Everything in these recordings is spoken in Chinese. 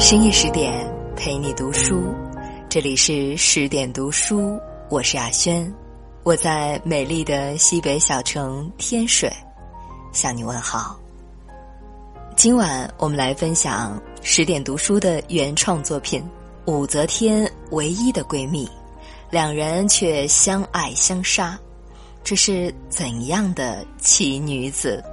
深夜十点陪你读书，这里是十点读书，我是雅轩，我在美丽的西北小城天水向你问好。今晚我们来分享十点读书的原创作品《武则天唯一的闺蜜》，两人却相爱相杀，这是怎样的奇女子？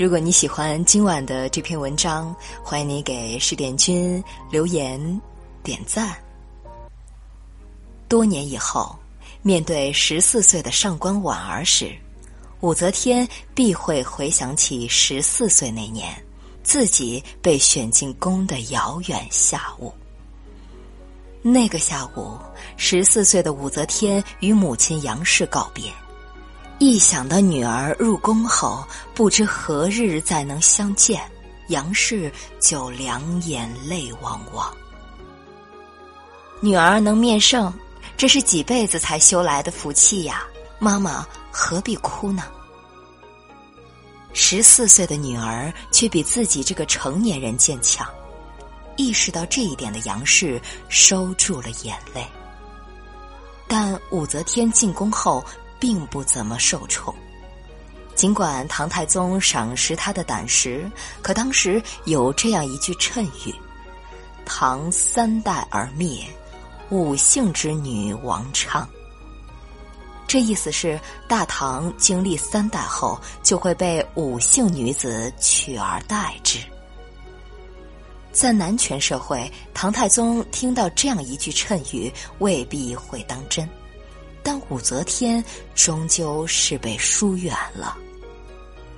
如果你喜欢今晚的这篇文章，欢迎你给十点君留言点赞。多年以后，面对十四岁的上官婉儿时，武则天必会回想起十四岁那年自己被选进宫的遥远下午。那个下午，十四岁的武则天与母亲杨氏告别。一想到女儿入宫后不知何日再能相见，杨氏就两眼泪汪汪。女儿能面圣，这是几辈子才修来的福气呀！妈妈何必哭呢？十四岁的女儿却比自己这个成年人坚强，意识到这一点的杨氏收住了眼泪。但武则天进宫后。并不怎么受宠，尽管唐太宗赏识他的胆识，可当时有这样一句谶语：“唐三代而灭，武姓之女王昌。”这意思是大唐经历三代后，就会被武姓女子取而代之。在男权社会，唐太宗听到这样一句谶语，未必会当真。但武则天终究是被疏远了。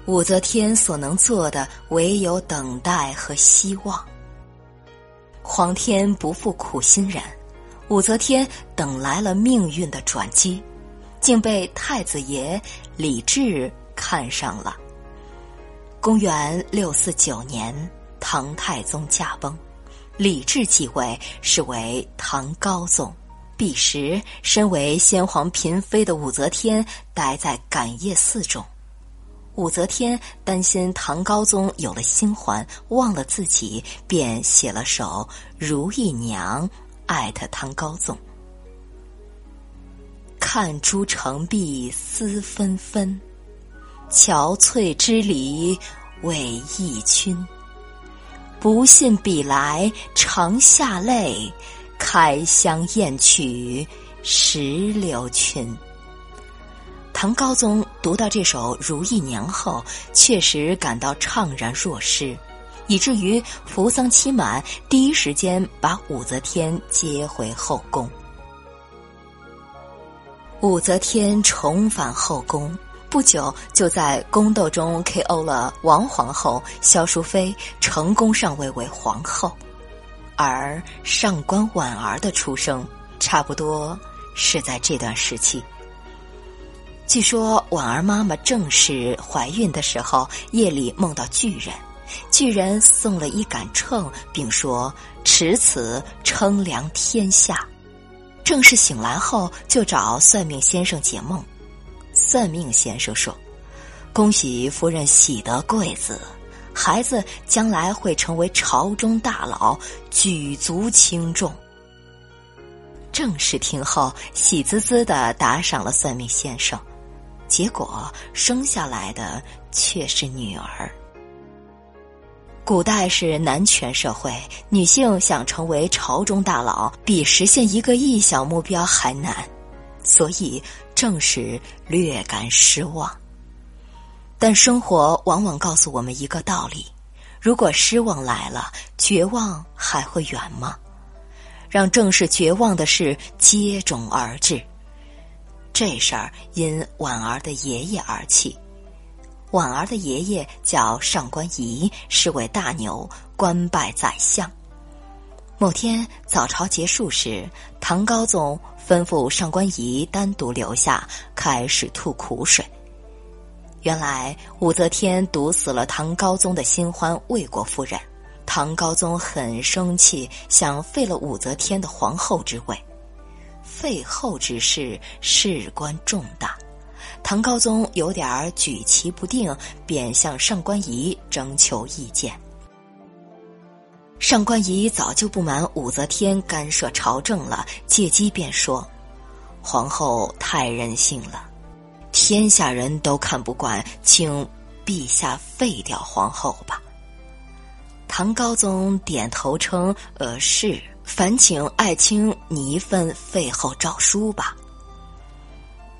武则天所能做的唯有等待和希望。皇天不负苦心人，武则天等来了命运的转机，竟被太子爷李治看上了。公元六四九年，唐太宗驾崩，李治继位，是为唐高宗。彼时，身为先皇嫔妃的武则天待在感业寺中。武则天担心唐高宗有了新欢，忘了自己，便写了首《如意娘》，艾特唐高宗。看朱成碧思纷纷，憔悴之离为义君。不信彼来常下泪。开箱宴曲石榴裙。唐高宗读到这首《如意娘》后，确实感到怅然若失，以至于扶丧期满，第一时间把武则天接回后宫。武则天重返后宫，不久就在宫斗中 K.O. 了王皇后萧淑妃，成功上位为皇后。而上官婉儿的出生，差不多是在这段时期。据说婉儿妈妈正是怀孕的时候，夜里梦到巨人，巨人送了一杆秤，并说持此称量天下。正是醒来后，就找算命先生解梦。算命先生说：“恭喜夫人喜得贵子。”孩子将来会成为朝中大佬，举足轻重。正式听后，喜滋滋的打赏了算命先生，结果生下来的却是女儿。古代是男权社会，女性想成为朝中大佬，比实现一个亿小目标还难，所以正是略感失望。但生活往往告诉我们一个道理：如果失望来了，绝望还会远吗？让正是绝望的事接踵而至。这事儿因婉儿的爷爷而起。婉儿的爷爷叫上官仪，是位大牛，官拜宰相。某天早朝结束时，唐高宗吩咐上官仪单独留下，开始吐苦水。原来武则天毒死了唐高宗的新欢魏国夫人，唐高宗很生气，想废了武则天的皇后之位。废后之事事关重大，唐高宗有点举棋不定，便向上官仪征求意见。上官仪早就不满武则天干涉朝政了，借机便说：“皇后太任性了，天下人都看不惯，请陛下废掉皇后吧。”唐高宗点头称：“呃，是。烦请爱卿拟一份废后诏书吧。”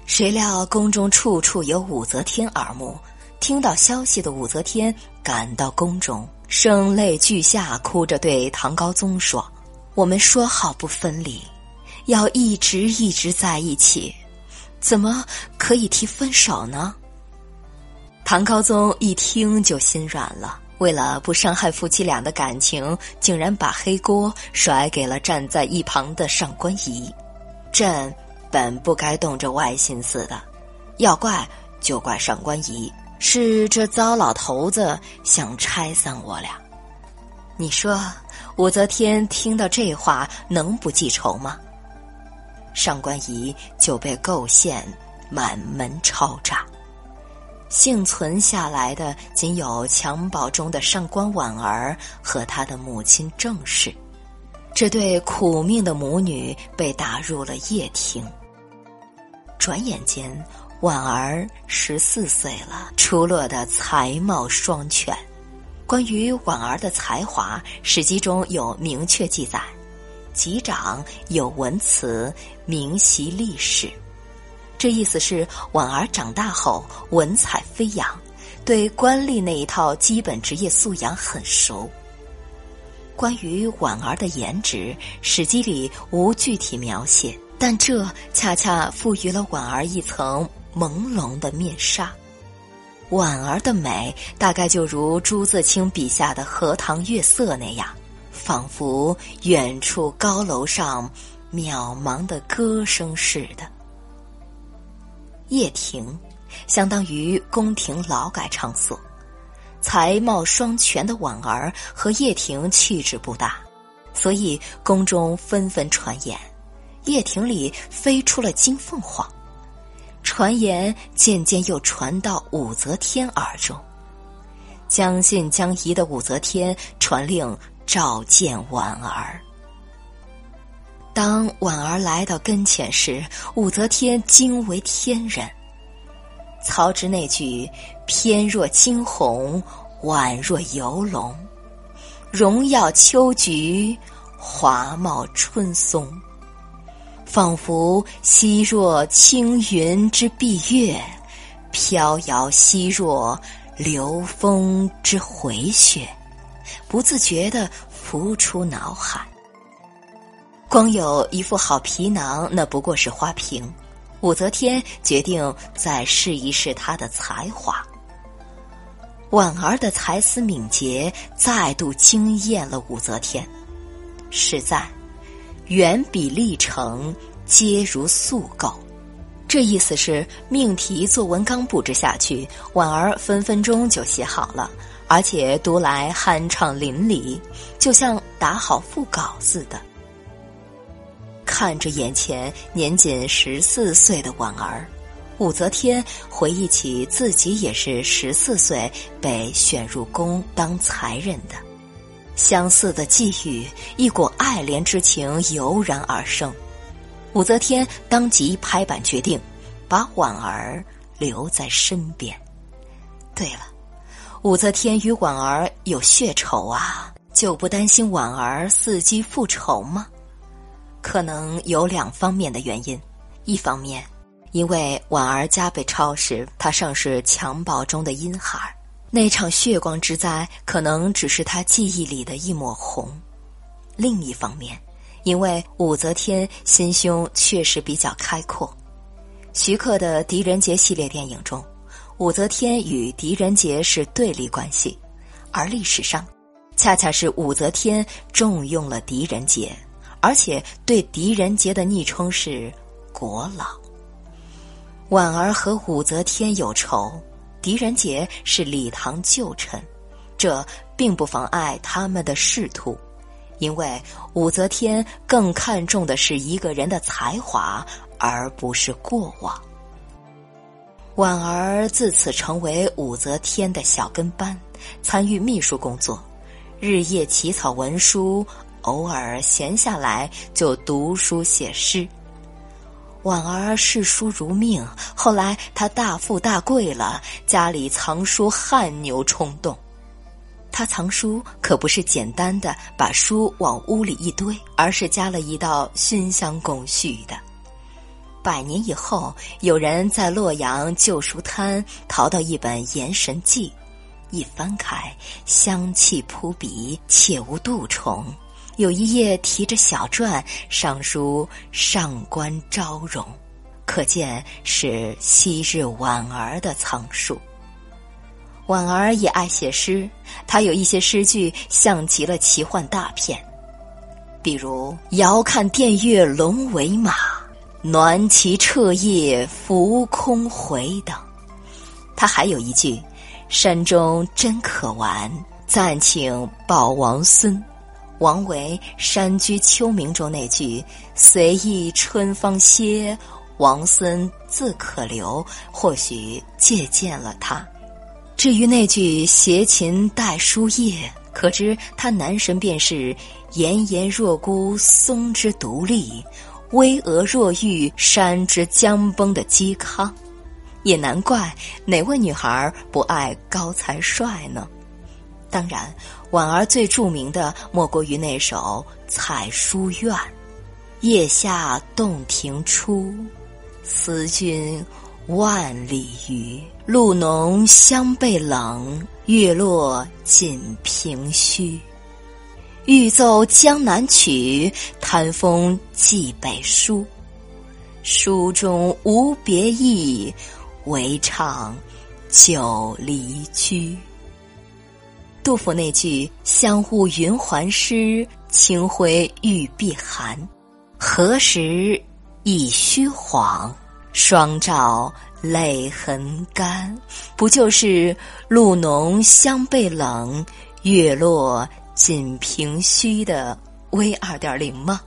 谁料宫中处处有武则天耳目，听到消息的武则天赶到宫中。声泪俱下，哭着对唐高宗说：“我们说好不分离，要一直一直在一起，怎么可以提分手呢？”唐高宗一听就心软了，为了不伤害夫妻俩的感情，竟然把黑锅甩给了站在一旁的上官仪。朕本不该动这歪心思的，要怪就怪上官仪。是这糟老头子想拆散我俩，你说武则天听到这话能不记仇吗？上官仪就被构陷，满门抄斩，幸存下来的仅有襁褓中的上官婉儿和他的母亲郑氏，这对苦命的母女被打入了掖庭。转眼间。婉儿十四岁了，出落的才貌双全。关于婉儿的才华，史记中有明确记载：及长有文辞，明习历史。这意思是婉儿长大后文采飞扬，对官吏那一套基本职业素养很熟。关于婉儿的颜值，史记里无具体描写，但这恰恰赋予了婉儿一层。朦胧的面纱，婉儿的美大概就如朱自清笔下的荷塘月色那样，仿佛远处高楼上渺茫的歌声似的。掖庭，相当于宫廷劳改场所，才貌双全的婉儿和掖庭气质不大，所以宫中纷纷传言，掖庭里飞出了金凤凰。传言渐渐又传到武则天耳中，将信将疑的武则天传令召见婉儿。当婉儿来到跟前时，武则天惊为天人。曹植那句“翩若惊鸿，婉若游龙，荣耀秋菊，华茂春松。”仿佛兮若青云之蔽月，飘摇兮若流风之回雪，不自觉地浮出脑海。光有一副好皮囊，那不过是花瓶。武则天决定再试一试他的才华。婉儿的才思敏捷，再度惊艳了武则天。实在。远比历程皆如素构，这意思是命题作文刚布置下去，婉儿分分钟就写好了，而且读来酣畅淋漓，就像打好副稿似的。看着眼前年仅十四岁的婉儿，武则天回忆起自己也是十四岁被选入宫当才人的。相似的际遇，一股爱怜之情油然而生。武则天当即拍板决定，把婉儿留在身边。对了，武则天与婉儿有血仇啊，就不担心婉儿伺机复仇吗？可能有两方面的原因。一方面，因为婉儿家被抄时，她尚是襁褓中的婴孩。那场血光之灾可能只是他记忆里的一抹红。另一方面，因为武则天心胸确实比较开阔。徐克的《狄仁杰》系列电影中，武则天与狄仁杰是对立关系，而历史上，恰恰是武则天重用了狄仁杰，而且对狄仁杰的昵称是“国老”。婉儿和武则天有仇。狄仁杰是李唐旧臣，这并不妨碍他们的仕途，因为武则天更看重的是一个人的才华，而不是过往。婉儿自此成为武则天的小跟班，参与秘书工作，日夜起草文书，偶尔闲下来就读书写诗。婉儿视书如命，后来她大富大贵了，家里藏书汗牛充栋。他藏书可不是简单的把书往屋里一堆，而是加了一道熏香工序的。百年以后，有人在洛阳旧书摊淘到一本《言神记》，一翻开，香气扑鼻，切无杜虫。有一页提着小篆，上书“上官昭容”，可见是昔日婉儿的藏书。婉儿也爱写诗，她有一些诗句像极了奇幻大片，比如“遥看殿月龙为马，暖其彻夜浮空回”等。他还有一句：“山中真可玩，暂请报王孙。”王维《山居秋暝》中那句“随意春芳歇，王孙自可留”，或许借鉴了他。至于那句“携琴带书叶”，可知他男神便是“炎炎若孤松之独立，巍峨若玉山之将崩”的嵇康。也难怪哪位女孩不爱高才帅呢？当然，婉儿最著名的莫过于那首《采书院》：“夜下洞庭初，思君。”万里余，露浓香被冷，月落锦屏虚。欲奏江南曲，叹风寄北书。书中无别意，唯唱久离居。杜甫那句“相护云鬟湿，清辉玉臂寒”，何时已虚晃？双照泪痕干，不就是露浓香被冷，月落锦屏虚的 V 二点零吗？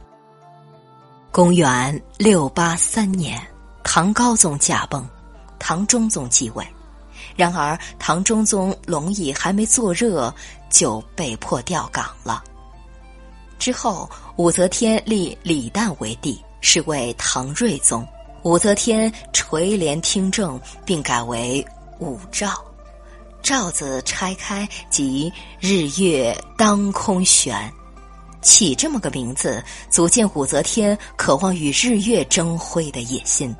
公元六八三年，唐高宗驾崩，唐中宗继位。然而，唐中宗龙椅还没坐热，就被迫调岗了。之后，武则天立李旦为帝，是为唐睿宗。武则天垂帘听政，并改为武曌。曌字拆开即日月当空悬，起这么个名字，足见武则天渴望与日月争辉的野心。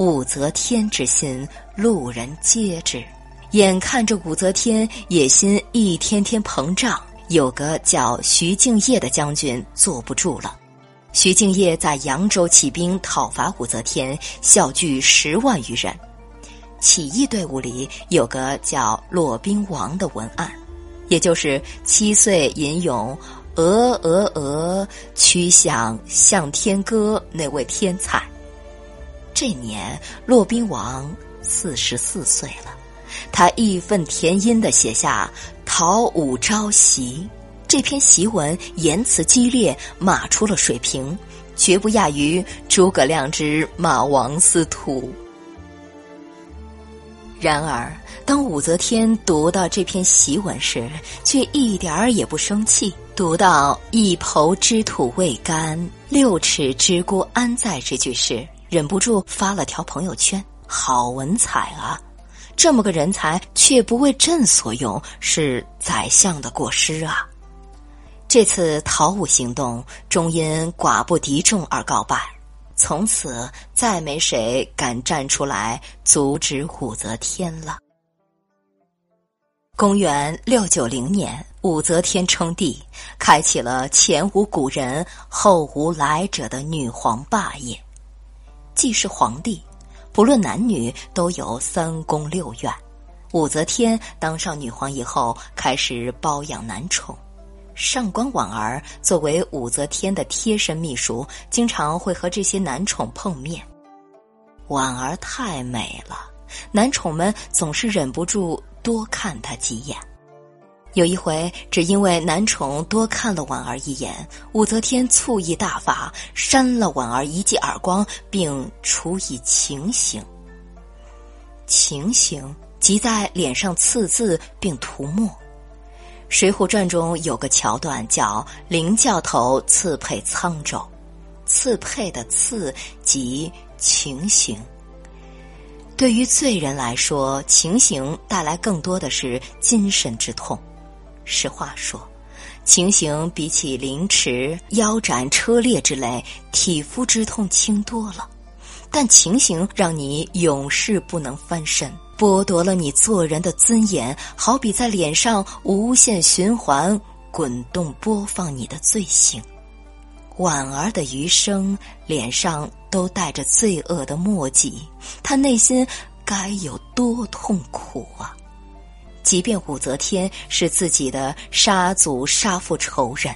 武则天之心，路人皆知。眼看着武则天野心一天天膨胀，有个叫徐敬业的将军坐不住了。徐敬业在扬州起兵讨伐武则天，效聚十万余人。起义队伍里有个叫骆宾王的文案，也就是七岁吟咏“鹅鹅鹅，曲项向天歌”那位天才。这年骆宾王四十四岁了，他义愤填膺地写下《讨武招檄》。这篇檄文言辞激烈，骂出了水平，绝不亚于诸葛亮之骂王司徒。然而，当武则天读到这篇檄文时，却一点儿也不生气。读到“一抔之土未干，六尺之孤安在”这句时，忍不住发了条朋友圈：“好文采啊！这么个人才，却不为朕所用，是宰相的过失啊！”这次讨武行动终因寡不敌众而告败，从此再没谁敢站出来阻止武则天了。公元六九零年，武则天称帝，开启了前无古人后无来者的女皇霸业。既是皇帝，不论男女都有三宫六院。武则天当上女皇以后，开始包养男宠。上官婉儿作为武则天的贴身秘书，经常会和这些男宠碰面。婉儿太美了，男宠们总是忍不住多看她几眼。有一回，只因为男宠多看了婉儿一眼，武则天醋意大发，扇了婉儿一记耳光，并处以情刑。情刑即在脸上刺字并涂墨。水浒传》中有个桥段叫“林教头刺配沧州”，刺配的刺即情形。对于罪人来说，情形带来更多的是精神之痛。实话说，情形比起凌迟、腰斩、车裂之类体肤之痛轻多了。但情形让你永世不能翻身，剥夺了你做人的尊严，好比在脸上无限循环、滚动播放你的罪行。婉儿的余生，脸上都带着罪恶的墨迹，她内心该有多痛苦啊！即便武则天是自己的杀祖杀父仇人，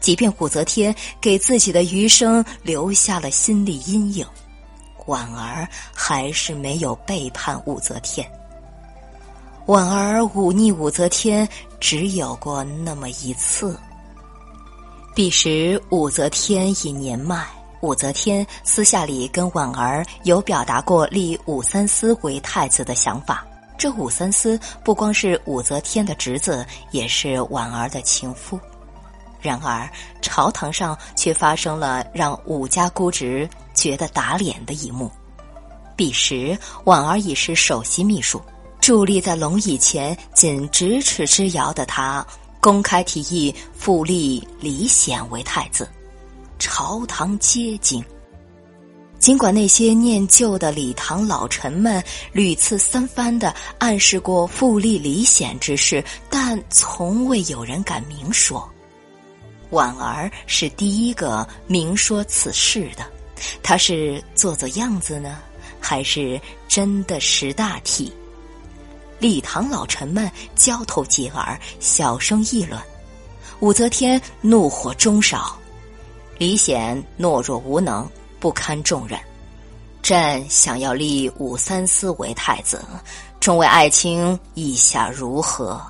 即便武则天给自己的余生留下了心理阴影，婉儿还是没有背叛武则天。婉儿忤逆武则天，只有过那么一次。彼时武则天已年迈，武则天私下里跟婉儿有表达过立武三思为太子的想法。这武三思不光是武则天的侄子，也是婉儿的情夫。然而朝堂上却发生了让武家姑侄觉得打脸的一幕。彼时婉儿已是首席秘书，伫立在龙椅前仅咫尺之遥的她。公开提议复立李显为太子，朝堂皆惊。尽管那些念旧的李唐老臣们屡次三番的暗示过复立李显之事，但从未有人敢明说。婉儿是第一个明说此事的，他是做做样子呢，还是真的识大体？李唐老臣们交头接耳，小声议论。武则天怒火中烧，李显懦弱无能，不堪重任。朕想要立武三思为太子，众位爱卿意下如何？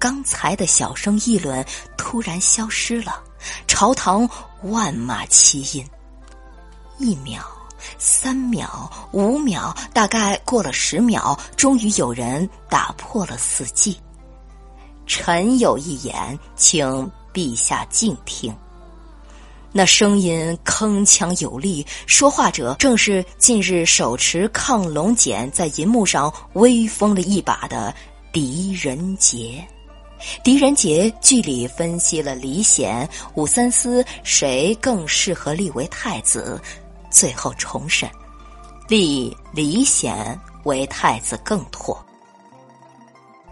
刚才的小声议论突然消失了，朝堂万马齐喑。一秒。三秒、五秒，大概过了十秒，终于有人打破了死寂。臣有一言，请陛下静听。那声音铿锵有力，说话者正是近日手持亢龙锏在银幕上威风了一把的狄仁杰。狄仁杰据理分析了李显、武三思谁更适合立为太子。最后重审，立李显为太子更妥。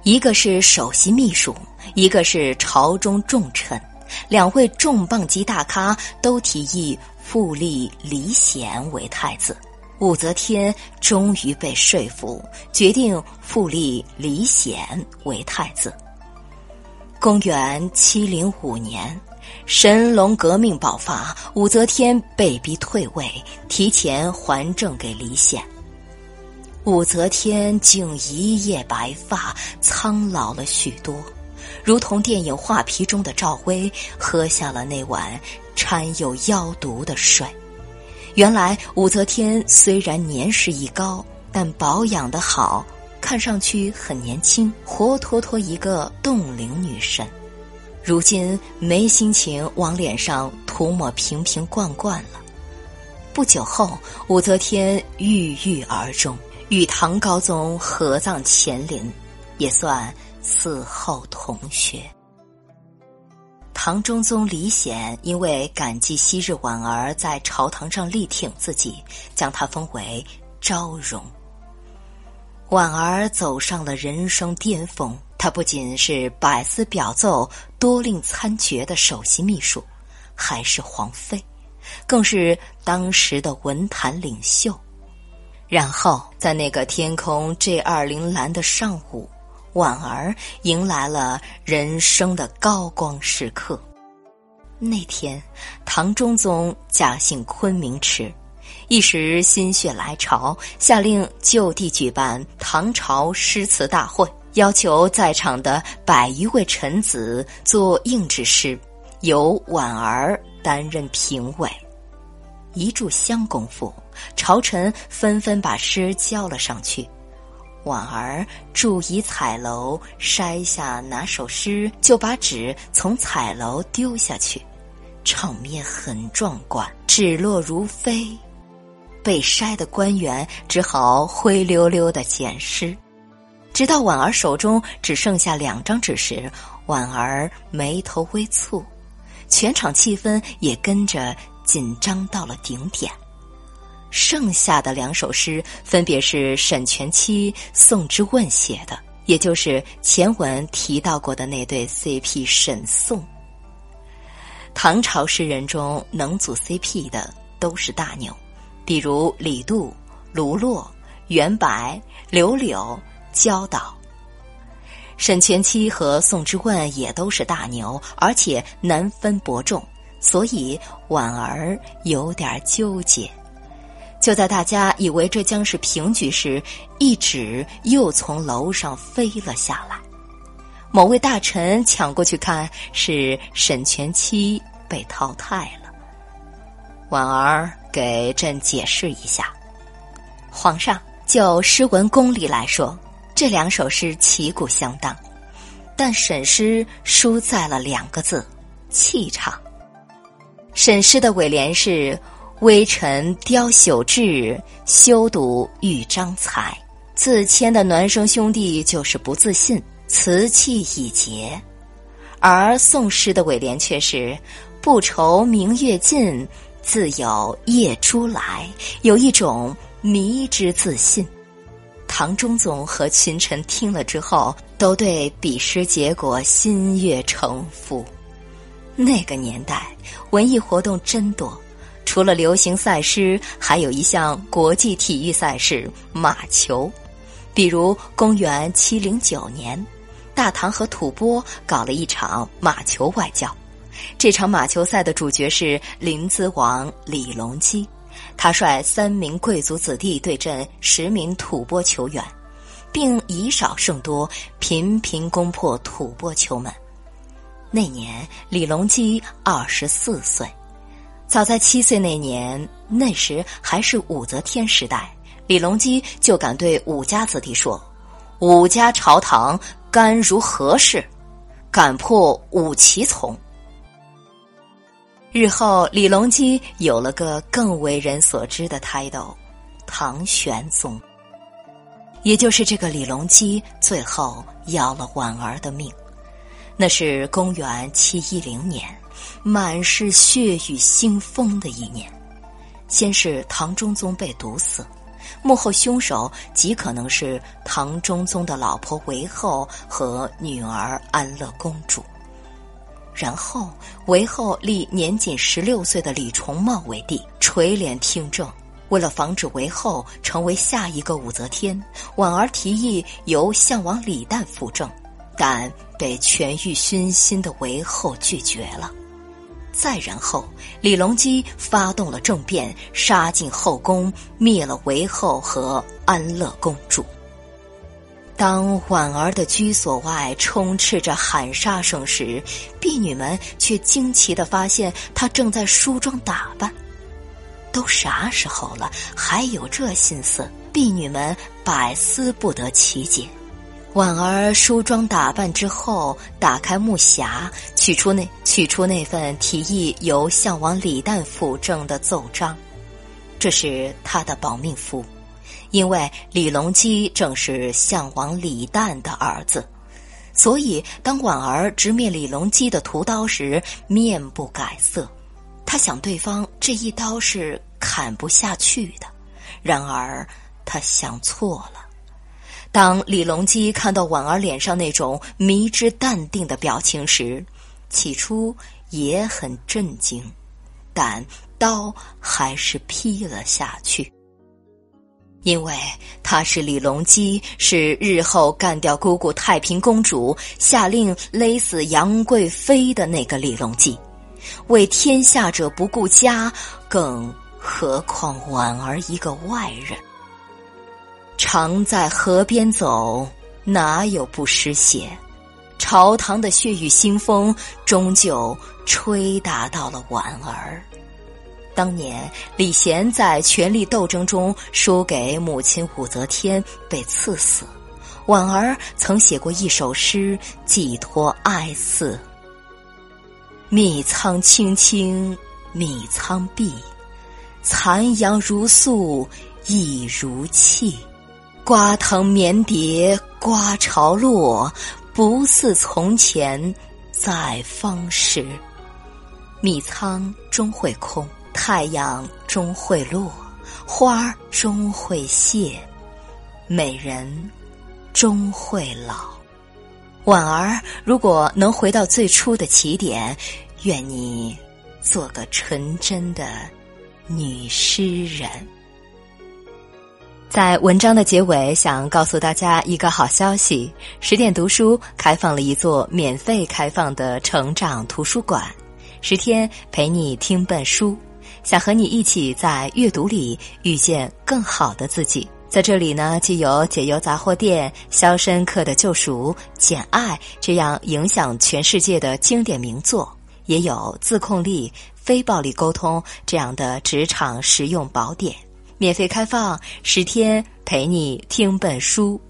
一个是首席秘书，一个是朝中重臣，两位重磅级大咖都提议复立李显为太子。武则天终于被说服，决定复立李显为太子。公元七零五年。神龙革命爆发，武则天被逼退位，提前还政给李显。武则天竟一夜白发，苍老了许多，如同电影《画皮》中的赵薇，喝下了那碗掺有妖毒的水。原来武则天虽然年事已高，但保养的好，看上去很年轻，活脱脱一个冻龄女神。如今没心情往脸上涂抹瓶瓶罐罐了。不久后，武则天郁郁而终，与唐高宗合葬乾陵，也算死后同学。唐中宗李显因为感激昔日婉儿在朝堂上力挺自己，将她封为昭容。婉儿走上了人生巅峰。她不仅是百思表奏、多令参决的首席秘书，还是皇妃，更是当时的文坛领袖。然后，在那个天空 G 二零蓝的上午，婉儿迎来了人生的高光时刻。那天，唐中宗驾幸昆明池，一时心血来潮，下令就地举办唐朝诗词大会。要求在场的百余位臣子做应制诗，由婉儿担任评委。一炷香功夫，朝臣纷纷把诗交了上去。婉儿筑一彩楼，筛下哪首诗，就把纸从彩楼丢下去，场面很壮观，纸落如飞。被筛的官员只好灰溜溜的捡尸，直到婉儿手中只剩下两张纸时，婉儿眉头微蹙，全场气氛也跟着紧张到了顶点。剩下的两首诗分别是沈佺期、宋之问写的，也就是前文提到过的那对 CP 沈宋。唐朝诗人中能组 CP 的都是大牛。比如李杜、卢洛、袁白、刘柳、焦岛，沈佺期和宋之问也都是大牛，而且难分伯仲，所以婉儿有点纠结。就在大家以为这将是平局时，一纸又从楼上飞了下来。某位大臣抢过去看，是沈全七被淘汰了。婉儿。给朕解释一下，皇上，就诗文功力来说，这两首诗旗鼓相当，但沈诗输在了两个字——气场。沈诗的尾联是“微臣雕朽志，修读豫章才”，自谦的孪生兄弟就是不自信，瓷器已竭；而宋诗的尾联却是“不愁明月尽”。自有夜珠来，有一种迷之自信。唐中宗和群臣听了之后，都对比诗结果心悦诚服。那个年代，文艺活动真多，除了流行赛诗，还有一项国际体育赛事——马球。比如，公元七零九年，大唐和吐蕃搞了一场马球外交。这场马球赛的主角是临淄王李隆基，他率三名贵族子弟对阵十名吐蕃球员，并以少胜多，频频攻破吐蕃球门。那年李隆基二十四岁，早在七岁那年，那时还是武则天时代，李隆基就敢对武家子弟说：“武家朝堂干如何事？敢破武其从。”日后，李隆基有了个更为人所知的 title—— 唐玄宗。也就是这个李隆基，最后要了婉儿的命。那是公元七一零年，满是血雨腥风的一年。先是唐中宗被毒死，幕后凶手极可能是唐中宗的老婆韦后和女儿安乐公主。然后，韦后立年仅十六岁的李重茂为帝，垂帘听政。为了防止韦后成为下一个武则天，婉儿提议由相王李旦辅政，但被权欲熏心的韦后拒绝了。再然后，李隆基发动了政变，杀进后宫，灭了韦后和安乐公主。当婉儿的居所外充斥着喊杀声时，婢女们却惊奇的发现她正在梳妆打扮。都啥时候了，还有这心思？婢女们百思不得其解。婉儿梳妆打扮之后，打开木匣，取出那取出那份提议由项王李旦辅政的奏章，这是他的保命符。因为李隆基正是项王李旦的儿子，所以当婉儿直面李隆基的屠刀时，面不改色。他想，对方这一刀是砍不下去的。然而，他想错了。当李隆基看到婉儿脸上那种迷之淡定的表情时，起初也很震惊，但刀还是劈了下去。因为他是李隆基，是日后干掉姑姑太平公主、下令勒死杨贵妃的那个李隆基，为天下者不顾家，更何况婉儿一个外人。常在河边走，哪有不湿鞋？朝堂的血雨腥风，终究吹打到了婉儿。当年李贤在权力斗争中输给母亲武则天，被赐死。婉儿曾写过一首诗，寄托哀思：“密仓青青，密仓碧，残阳如素，意如泣。瓜藤绵叠，瓜潮落，不似从前在芳时。米仓终会空，太阳终会落，花儿终会谢，美人。”终会老，婉儿，如果能回到最初的起点，愿你做个纯真的女诗人。在文章的结尾，想告诉大家一个好消息：十点读书开放了一座免费开放的成长图书馆，十天陪你听本书，想和你一起在阅读里遇见更好的自己。在这里呢，既有解忧杂货店、肖申克的救赎、简爱这样影响全世界的经典名作，也有自控力、非暴力沟通这样的职场实用宝典，免费开放十天陪你听本书。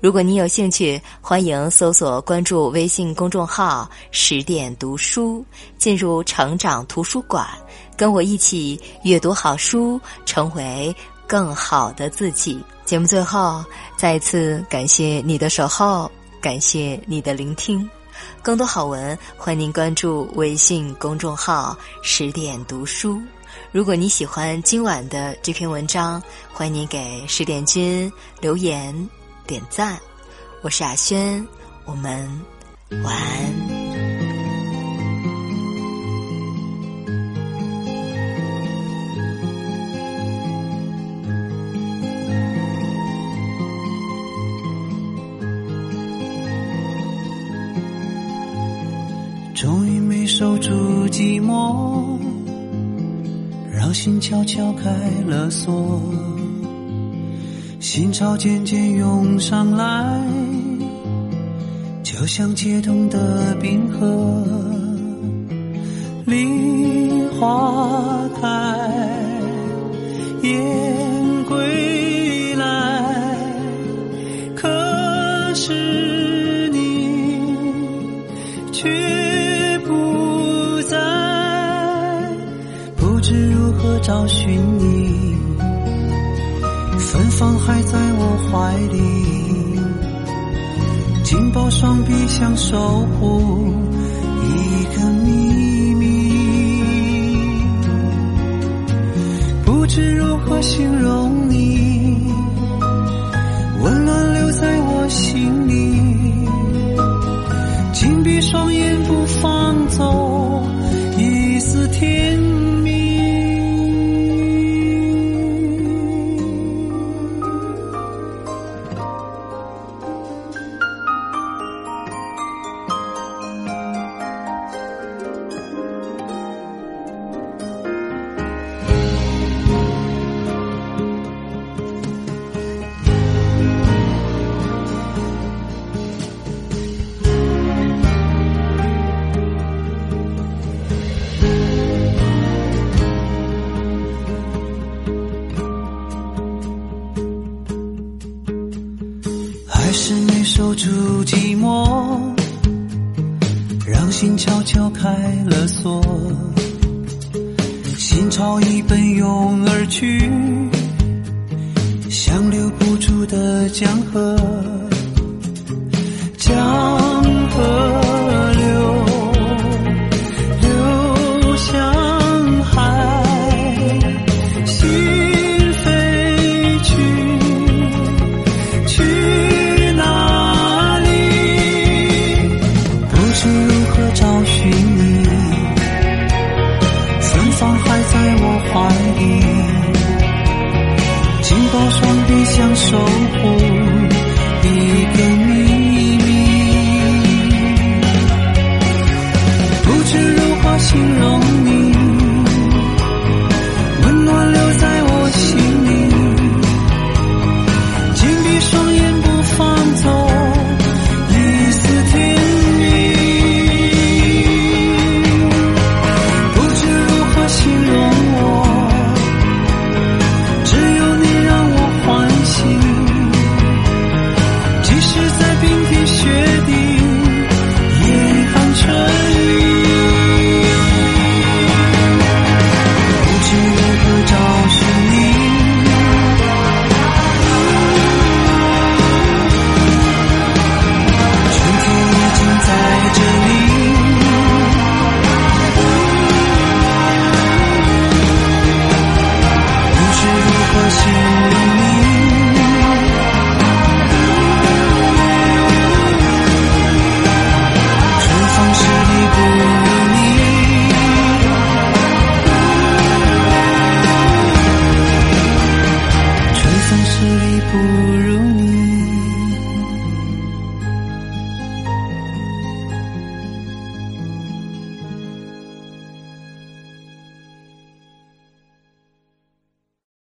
如果你有兴趣，欢迎搜索关注微信公众号“十点读书”，进入成长图书馆，跟我一起阅读好书，成为。更好的自己。节目最后，再次感谢你的守候，感谢你的聆听。更多好文，欢迎您关注微信公众号“十点读书”。如果你喜欢今晚的这篇文章，欢迎您给十点君留言点赞。我是阿轩，我们晚安。终于没守住寂寞，让心悄悄开了锁，心潮渐渐涌上来，就像解冻的冰河，梨花开，燕归找寻你，芬芳还在我怀里，紧抱双臂想守护一个秘密，不知如何形容你，温暖留在我心里，紧闭双眼不放走一丝甜。